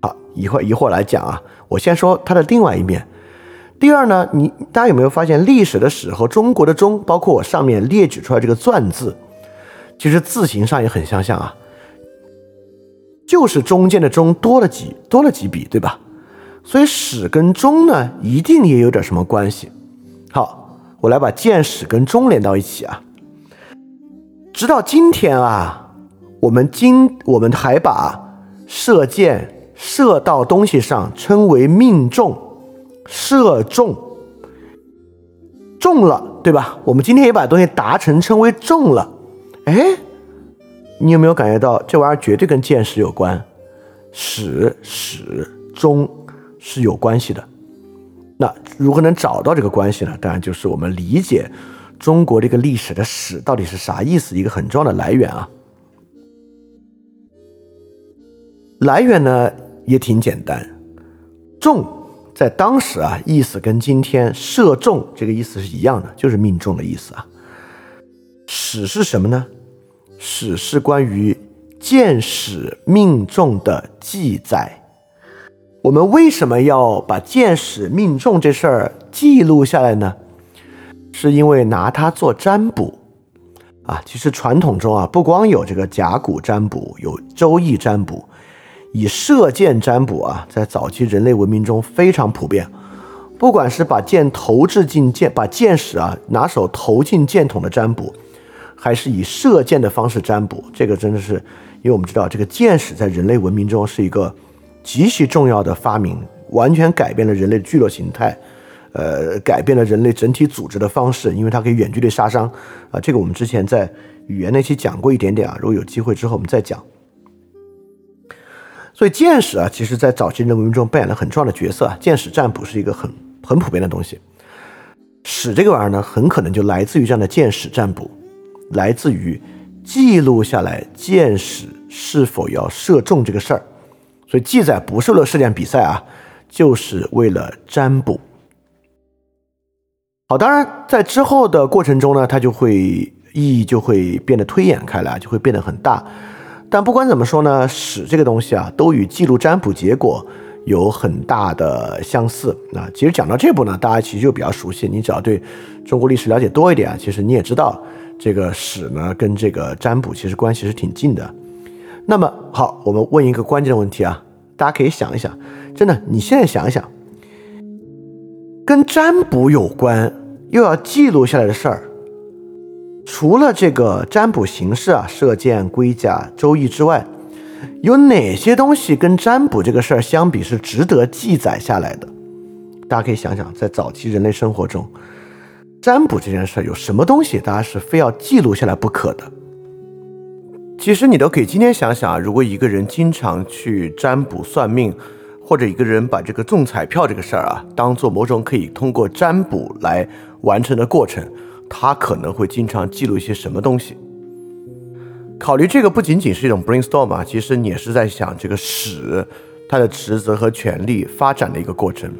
好，一会儿一会儿来讲啊。我先说它的另外一面。第二呢，你大家有没有发现历史的史和中国的中，包括我上面列举出来这个篆字，其实字形上也很相像啊，就是中间的中多了几多了几笔，对吧？所以史跟中呢，一定也有点什么关系。好，我来把见史跟中连到一起啊。直到今天啊，我们今我们还把射箭。射到东西上称为命中，射中，中了，对吧？我们今天也把东西达成称为中了。哎，你有没有感觉到这玩意儿绝对跟见识有关？始、始、终是有关系的。那如何能找到这个关系呢？当然就是我们理解中国这个历史的史到底是啥意思，一个很重要的来源啊。来源呢？也挺简单，中在当时啊，意思跟今天射中这个意思是一样的，就是命中的意思啊。史是什么呢？史是关于箭矢命中的记载。我们为什么要把箭矢命中这事儿记录下来呢？是因为拿它做占卜啊。其实传统中啊，不光有这个甲骨占卜，有周易占卜。以射箭占卜啊，在早期人类文明中非常普遍。不管是把箭投掷进箭，把箭矢啊拿手投进箭筒的占卜，还是以射箭的方式占卜，这个真的是，因为我们知道这个箭矢在人类文明中是一个极其重要的发明，完全改变了人类的聚落形态，呃，改变了人类整体组织的方式，因为它可以远距离杀伤啊。这个我们之前在语言那期讲过一点点啊，如果有机会之后我们再讲。所以见识啊，其实在早期人文明中扮演了很重要的角色啊。见识占卜是一个很很普遍的东西。史这个玩意儿呢，很可能就来自于这样的见识占卜，来自于记录下来见识是否要射中这个事儿。所以记载不是为了射箭比赛啊，就是为了占卜。好，当然在之后的过程中呢，它就会意义就会变得推演开来，就会变得很大。但不管怎么说呢，史这个东西啊，都与记录占卜结果有很大的相似。那其实讲到这步呢，大家其实就比较熟悉。你只要对中国历史了解多一点啊，其实你也知道这个史呢跟这个占卜其实关系是挺近的。那么好，我们问一个关键的问题啊，大家可以想一想，真的，你现在想一想，跟占卜有关又要记录下来的事儿。除了这个占卜形式啊，射箭、龟甲、周易之外，有哪些东西跟占卜这个事儿相比是值得记载下来的？大家可以想想，在早期人类生活中，占卜这件事儿有什么东西大家是非要记录下来不可的？其实你都可以今天想想啊，如果一个人经常去占卜算命，或者一个人把这个中彩票这个事儿啊，当做某种可以通过占卜来完成的过程。他可能会经常记录一些什么东西？考虑这个不仅仅是一种 brainstorm 啊，其实你也是在想这个史它的职责和权利发展的一个过程。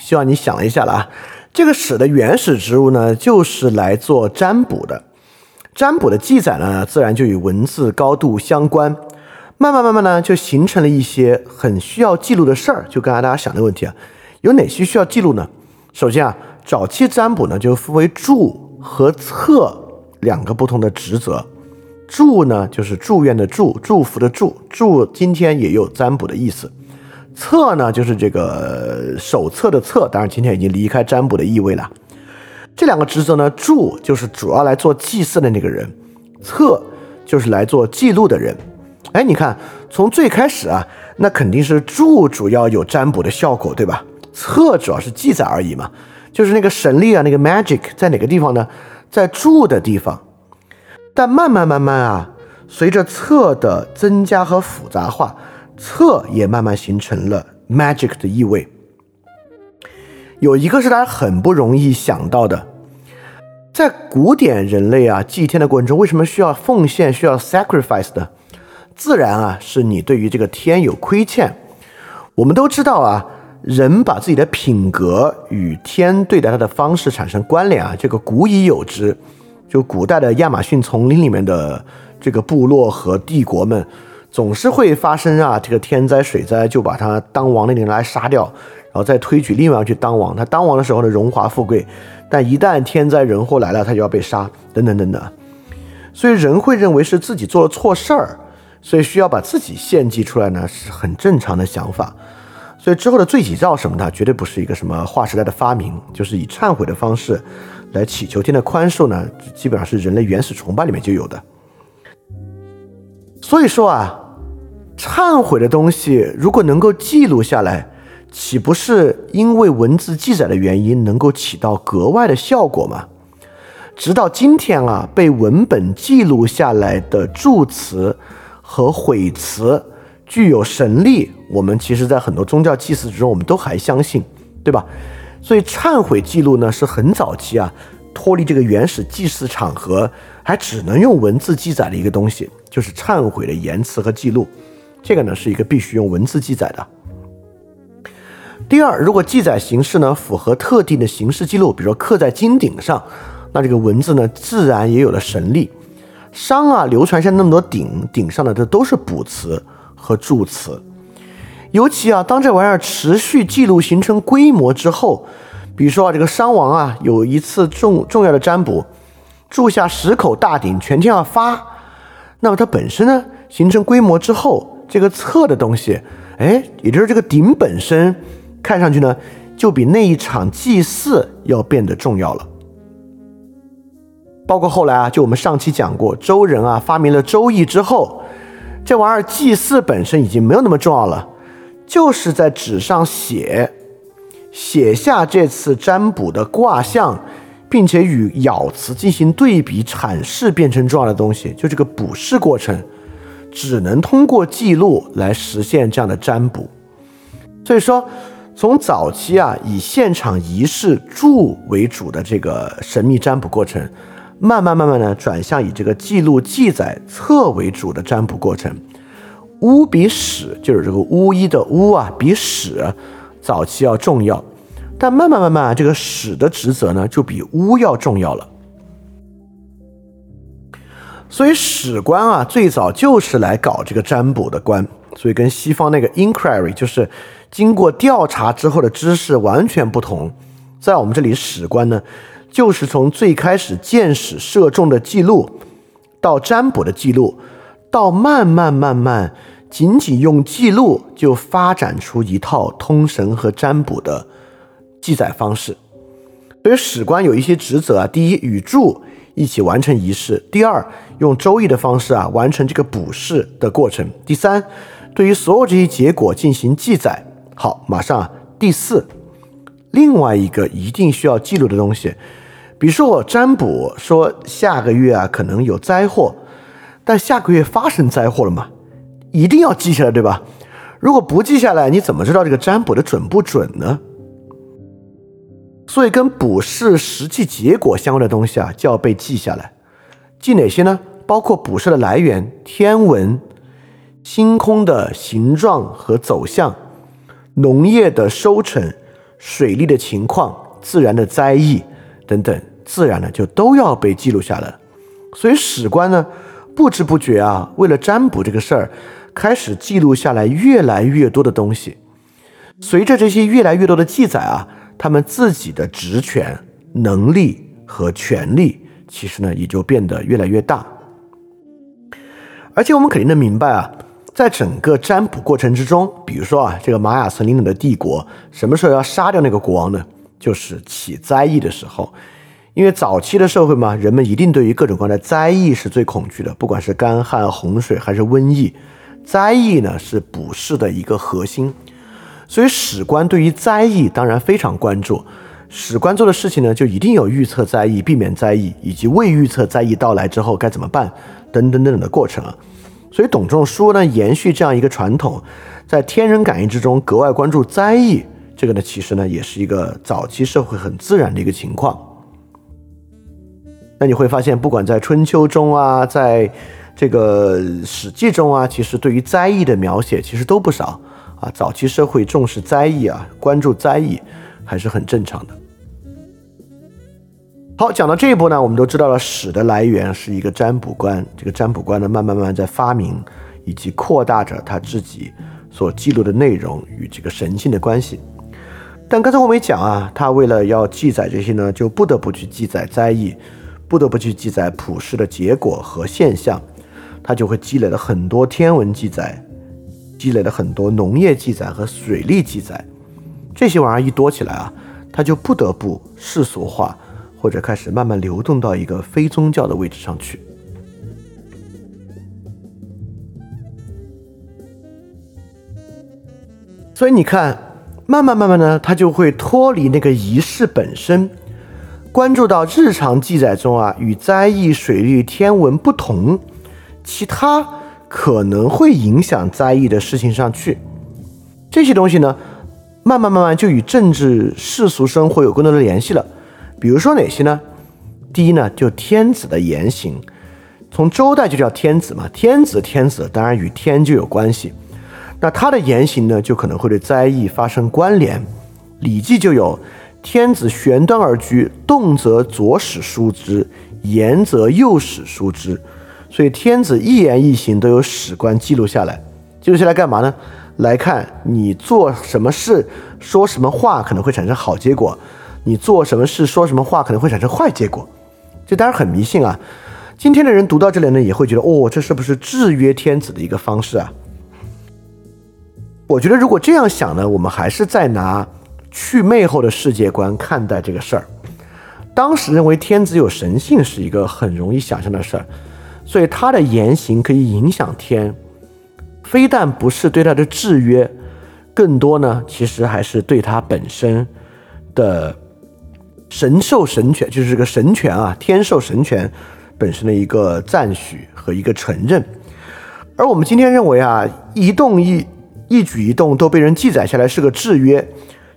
希望你想一下了啊。这个史的原始植物呢，就是来做占卜的。占卜的记载呢，自然就与文字高度相关。慢慢慢慢呢，就形成了一些很需要记录的事儿。就刚才大家想的问题啊，有哪些需要记录呢？首先啊，早期占卜呢，就分为祝和测两个不同的职责。祝呢，就是祝愿的祝，祝福的祝，祝今天也有占卜的意思。测呢，就是这个手册的册，当然今天已经离开占卜的意味了。这两个职责呢，祝就是主要来做祭祀的那个人，测就是来做记录的人。哎，你看，从最开始啊，那肯定是祝主要有占卜的效果，对吧？测主要是记载而已嘛，就是那个神力啊，那个 magic 在哪个地方呢？在祝的地方。但慢慢慢慢啊，随着测的增加和复杂化，策也慢慢形成了 magic 的意味。有一个是大家很不容易想到的，在古典人类啊祭天的过程中，为什么需要奉献、需要 sacrifice 的？自然啊，是你对于这个天有亏欠。我们都知道啊，人把自己的品格与天对待他的方式产生关联啊，这个古已有之。就古代的亚马逊丛林里面的这个部落和帝国们，总是会发生啊，这个天灾水灾就把他当王的人来杀掉，然后再推举另外去当王。他当王的时候呢，荣华富贵，但一旦天灾人祸来了，他就要被杀，等等等等。所以人会认为是自己做了错事儿，所以需要把自己献祭出来呢，是很正常的想法。所以之后的罪己诏什么的，绝对不是一个什么划时代的发明，就是以忏悔的方式。来祈求天的宽恕呢，基本上是人类原始崇拜里面就有的。所以说啊，忏悔的东西如果能够记录下来，岂不是因为文字记载的原因，能够起到格外的效果吗？直到今天啊，被文本记录下来的祝词和悔词具有神力，我们其实在很多宗教祭祀之中，我们都还相信，对吧？所以忏悔记录呢是很早期啊，脱离这个原始祭祀场合，还只能用文字记载的一个东西，就是忏悔的言辞和记录。这个呢是一个必须用文字记载的。第二，如果记载形式呢符合特定的形式记录，比如说刻在金鼎上，那这个文字呢自然也有了神力。商啊流传下那么多鼎，鼎上的这都是卜辞和祝词。尤其啊，当这玩意儿持续记录形成规模之后，比如说啊，这个商王啊，有一次重重要的占卜，铸下十口大鼎，全天要发。那么它本身呢，形成规模之后，这个测的东西，哎，也就是这个鼎本身，看上去呢，就比那一场祭祀要变得重要了。包括后来啊，就我们上期讲过，周人啊发明了周易之后，这玩意儿祭祀本身已经没有那么重要了。就是在纸上写，写下这次占卜的卦象，并且与咬词进行对比阐释，变成重要的东西。就这个卜筮过程，只能通过记录来实现这样的占卜。所以说，从早期啊以现场仪式祝为主的这个神秘占卜过程，慢慢慢慢的转向以这个记录记载册为主的占卜过程。巫比史就是这个巫医的巫啊，比史早期要重要，但慢慢慢慢，这个史的职责呢就比巫要重要了。所以史官啊，最早就是来搞这个占卜的官，所以跟西方那个 inquiry 就是经过调查之后的知识完全不同。在我们这里，史官呢，就是从最开始见史射中的记录，到占卜的记录。到慢慢慢慢，仅仅用记录就发展出一套通神和占卜的记载方式。所以史官有一些职责啊：第一，与祝一起完成仪式；第二，用周易的方式啊完成这个卜筮的过程；第三，对于所有这些结果进行记载。好，马上第四，另外一个一定需要记录的东西，比如说我占卜说下个月啊可能有灾祸。但下个月发生灾祸了吗？一定要记下来，对吧？如果不记下来，你怎么知道这个占卜的准不准呢？所以，跟卜筮实际结果相关的东西啊，就要被记下来。记哪些呢？包括卜筮的来源、天文、星空的形状和走向、农业的收成、水利的情况、自然的灾异等等，自然呢就都要被记录下来。所以史官呢，不知不觉啊，为了占卜这个事儿，开始记录下来越来越多的东西。随着这些越来越多的记载啊，他们自己的职权、能力和权力，其实呢也就变得越来越大。而且我们肯定能明白啊。在整个占卜过程之中，比如说啊，这个玛雅森林里的帝国什么时候要杀掉那个国王呢？就是起灾异的时候。因为早期的社会嘛，人们一定对于各种各样的灾异是最恐惧的，不管是干旱、洪水还是瘟疫，灾异呢是卜筮的一个核心。所以史官对于灾异当然非常关注。史官做的事情呢，就一定有预测灾异、避免灾异，以及未预测灾异到来之后该怎么办等等等等的过程啊。所以董仲舒呢，延续这样一个传统，在天人感应之中格外关注灾异。这个呢，其实呢，也是一个早期社会很自然的一个情况。那你会发现，不管在春秋中啊，在这个史记中啊，其实对于灾异的描写其实都不少啊。早期社会重视灾异啊，关注灾异还是很正常的。好，讲到这一步呢，我们都知道了史的来源是一个占卜官。这个占卜官呢，慢慢慢慢在发明以及扩大着他自己所记录的内容与这个神性的关系。但刚才我们也讲啊，他为了要记载这些呢，就不得不去记载灾异，不得不去记载普世的结果和现象，他就会积累了很多天文记载，积累了很多农业记载和水利记载。这些玩意儿一多起来啊，他就不得不世俗化。或者开始慢慢流动到一个非宗教的位置上去，所以你看，慢慢慢慢呢，他就会脱离那个仪式本身，关注到日常记载中啊，与灾异、水利、天文不同，其他可能会影响灾异的事情上去。这些东西呢，慢慢慢慢就与政治世俗生活有更多的联系了。比如说哪些呢？第一呢，就天子的言行，从周代就叫天子嘛，天子天子，当然与天就有关系。那他的言行呢，就可能会对灾异发生关联。《礼记》就有“天子玄端而居，动则左使书之，言则右使书之”。所以天子一言一行都有史官记录下来。记录下来干嘛呢？来看你做什么事、说什么话可能会产生好结果。你做什么事、说什么话可能会产生坏结果，这当然很迷信啊。今天的人读到这里呢，也会觉得哦，这是不是制约天子的一个方式啊？我觉得如果这样想呢，我们还是在拿去魅后的世界观看待这个事儿。当时认为天子有神性是一个很容易想象的事儿，所以他的言行可以影响天，非但不是对他的制约，更多呢，其实还是对他本身的。神授神权就是这个神权啊，天授神权本身的一个赞许和一个承认。而我们今天认为啊，一动一一举一动都被人记载下来是个制约，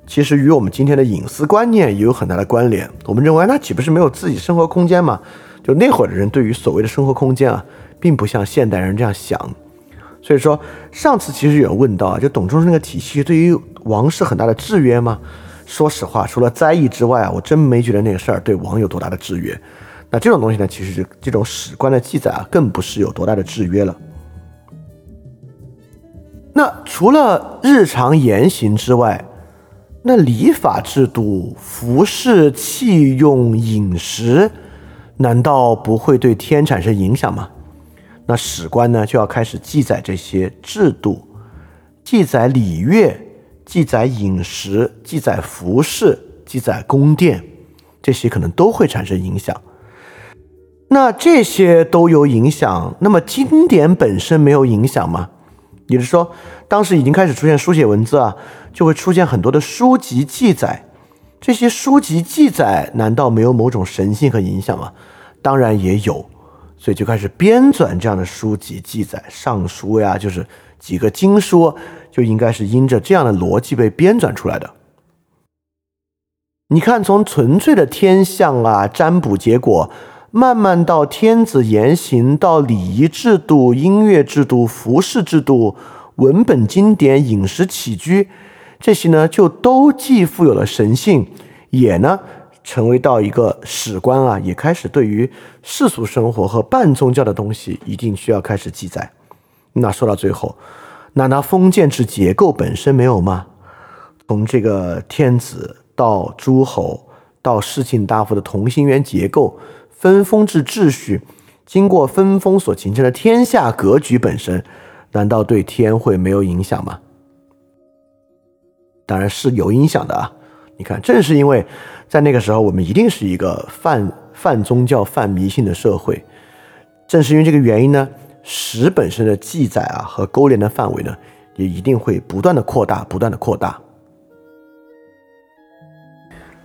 其实与我们今天的隐私观念也有很大的关联。我们认为那岂不是没有自己生活空间吗？就那会儿的人对于所谓的生活空间啊，并不像现代人这样想。所以说，上次其实有人问到啊，就董仲舒那个体系对于王室很大的制约吗？说实话，除了灾异之外啊，我真没觉得那个事儿对王有多大的制约。那这种东西呢，其实这种史官的记载啊，更不是有多大的制约了。那除了日常言行之外，那礼法制度、服饰、器用、饮食，难道不会对天产生影响吗？那史官呢，就要开始记载这些制度，记载礼乐。记载饮食、记载服饰、记载宫殿，这些可能都会产生影响。那这些都有影响，那么经典本身没有影响吗？也就是说，当时已经开始出现书写文字啊，就会出现很多的书籍记载。这些书籍记载难道没有某种神性和影响吗？当然也有，所以就开始编纂这样的书籍记载，《尚书》呀，就是几个经书。就应该是因着这样的逻辑被编纂出来的。你看，从纯粹的天象啊、占卜结果，慢慢到天子言行，到礼仪制度、音乐制度、服饰制度、文本经典、饮食起居，这些呢就都既富有了神性，也呢成为到一个史官啊，也开始对于世俗生活和半宗教的东西一定需要开始记载。那说到最后，难道封建制结构本身没有吗？从这个天子到诸侯到世卿大夫的同心圆结构、分封制秩序，经过分封所形成的天下格局本身，难道对天会没有影响吗？当然是有影响的啊！你看，正是因为在那个时候，我们一定是一个泛泛宗教、泛迷信的社会，正是因为这个原因呢，史本身的记载啊和勾连的范围呢，也一定会不断的扩大，不断的扩大。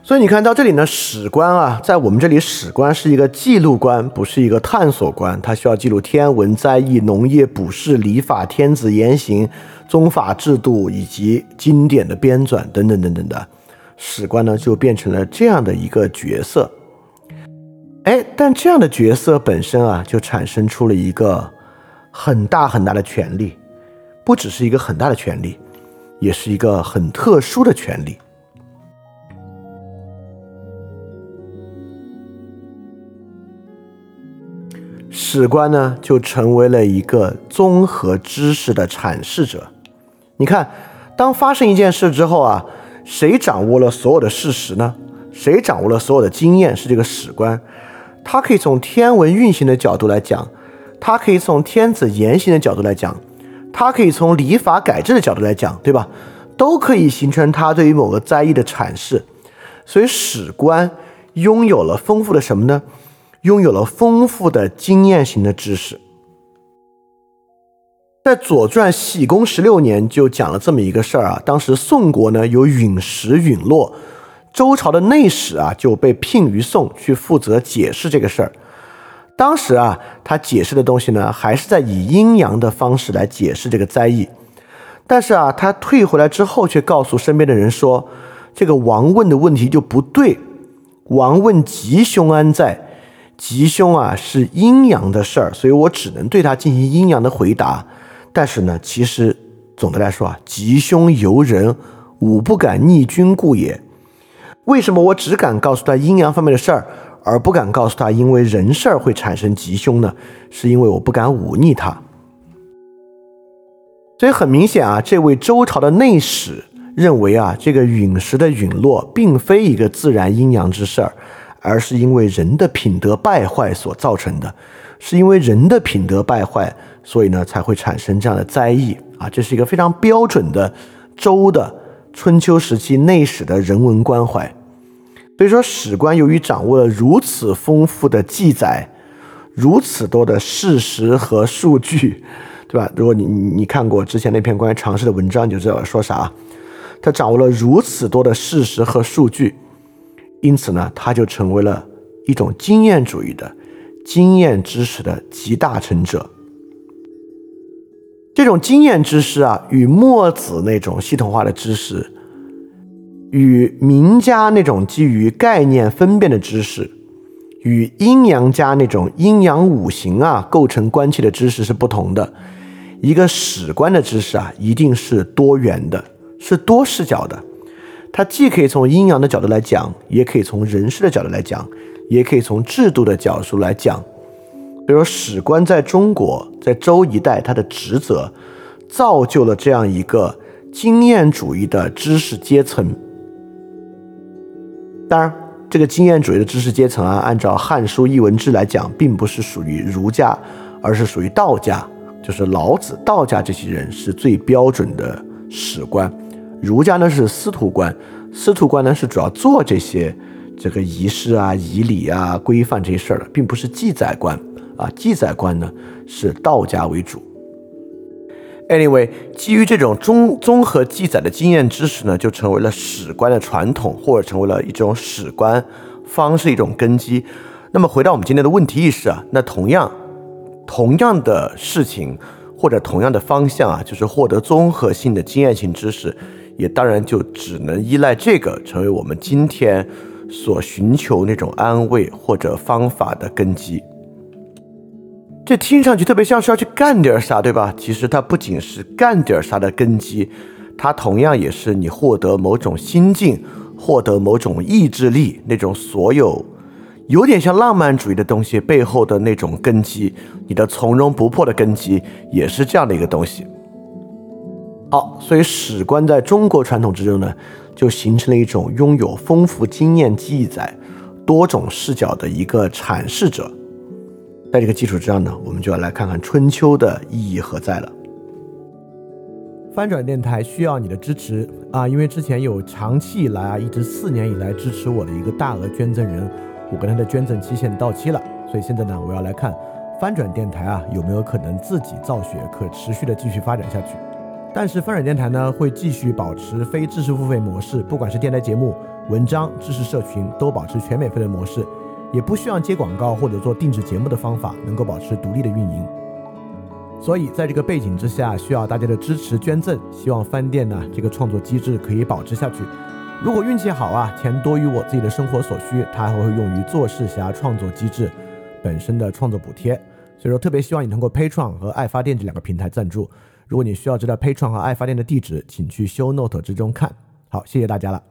所以你看到这里呢，史官啊，在我们这里，史官是一个记录官，不是一个探索官。他需要记录天文、灾异、农业、卜筮、礼法、天子言行、宗法制度以及经典的编纂等等等等的。史官呢，就变成了这样的一个角色。哎，但这样的角色本身啊，就产生出了一个很大很大的权利，不只是一个很大的权利，也是一个很特殊的权利。史官呢，就成为了一个综合知识的阐释者。你看，当发生一件事之后啊，谁掌握了所有的事实呢？谁掌握了所有的经验？是这个史官。他可以从天文运行的角度来讲，他可以从天子言行的角度来讲，他可以从礼法改制的角度来讲，对吧？都可以形成他对于某个灾异的阐释。所以，史官拥有了丰富的什么呢？拥有了丰富的经验型的知识，在《左传》喜公十六年就讲了这么一个事儿啊。当时宋国呢有陨石陨落，周朝的内史啊就被聘于宋去负责解释这个事儿。当时啊，他解释的东西呢还是在以阴阳的方式来解释这个灾异，但是啊，他退回来之后却告诉身边的人说，这个王问的问题就不对。王问吉凶安在？吉凶啊是阴阳的事儿，所以我只能对他进行阴阳的回答。但是呢，其实总的来说啊，吉凶由人，吾不敢逆君故也。为什么我只敢告诉他阴阳方面的事儿，而不敢告诉他因为人事儿会产生吉凶呢？是因为我不敢忤逆他。所以很明显啊，这位周朝的内史认为啊，这个陨石的陨落并非一个自然阴阳之事儿。而是因为人的品德败坏所造成的，是因为人的品德败坏，所以呢才会产生这样的灾异啊！这是一个非常标准的周的春秋时期内史的人文关怀。所以说，史官由于掌握了如此丰富的记载，如此多的事实和数据，对吧？如果你你看过之前那篇关于常识的文章，你就知道我说啥。他掌握了如此多的事实和数据。因此呢，他就成为了一种经验主义的经验知识的集大成者。这种经验知识啊，与墨子那种系统化的知识，与名家那种基于概念分辨的知识，与阴阳家那种阴阳五行啊构成关系的知识是不同的。一个史观的知识啊，一定是多元的，是多视角的。它既可以从阴阳的角度来讲，也可以从人事的角度来讲，也可以从制度的角度来讲。比如史官在中国，在周一代，他的职责造就了这样一个经验主义的知识阶层。当然，这个经验主义的知识阶层啊，按照《汉书艺文志》来讲，并不是属于儒家，而是属于道家，就是老子、道家这些人是最标准的史官。儒家呢是司徒官，司徒官呢是主要做这些这个仪式啊、仪礼啊、规范这些事儿的，并不是记载官啊。记载官呢是道家为主。Anyway，基于这种综综合记载的经验知识呢，就成为了史官的传统，或者成为了一种史官方式一种根基。那么回到我们今天的问题意识啊，那同样同样的事情或者同样的方向啊，就是获得综合性的经验性知识。也当然就只能依赖这个成为我们今天所寻求那种安慰或者方法的根基。这听上去特别像是要去干点啥，对吧？其实它不仅是干点啥的根基，它同样也是你获得某种心境、获得某种意志力那种所有有点像浪漫主义的东西背后的那种根基，你的从容不迫的根基也是这样的一个东西。好，所以史观在中国传统之中呢，就形成了一种拥有丰富经验记载、多种视角的一个阐释者。在这个基础之上呢，我们就要来看看春秋的意义何在了。翻转电台需要你的支持啊，因为之前有长期以来啊，一直四年以来支持我的一个大额捐赠人，我跟他的捐赠期限到期了，所以现在呢，我要来看翻转电台啊有没有可能自己造血，可持续的继续发展下去。但是翻转电台呢会继续保持非知识付费模式，不管是电台节目、文章、知识社群，都保持全免费的模式，也不需要接广告或者做定制节目的方法，能够保持独立的运营。所以在这个背景之下，需要大家的支持捐赠，希望翻店呢这个创作机制可以保持下去。如果运气好啊，钱多于我自己的生活所需，它还会用于做事侠创作机制本身的创作补贴。所以说，特别希望你通过 Patreon 和爱发电这两个平台赞助。如果你需要知道 Patreon 和爱发电的地址，请去 Show Note 之中看。好，谢谢大家了。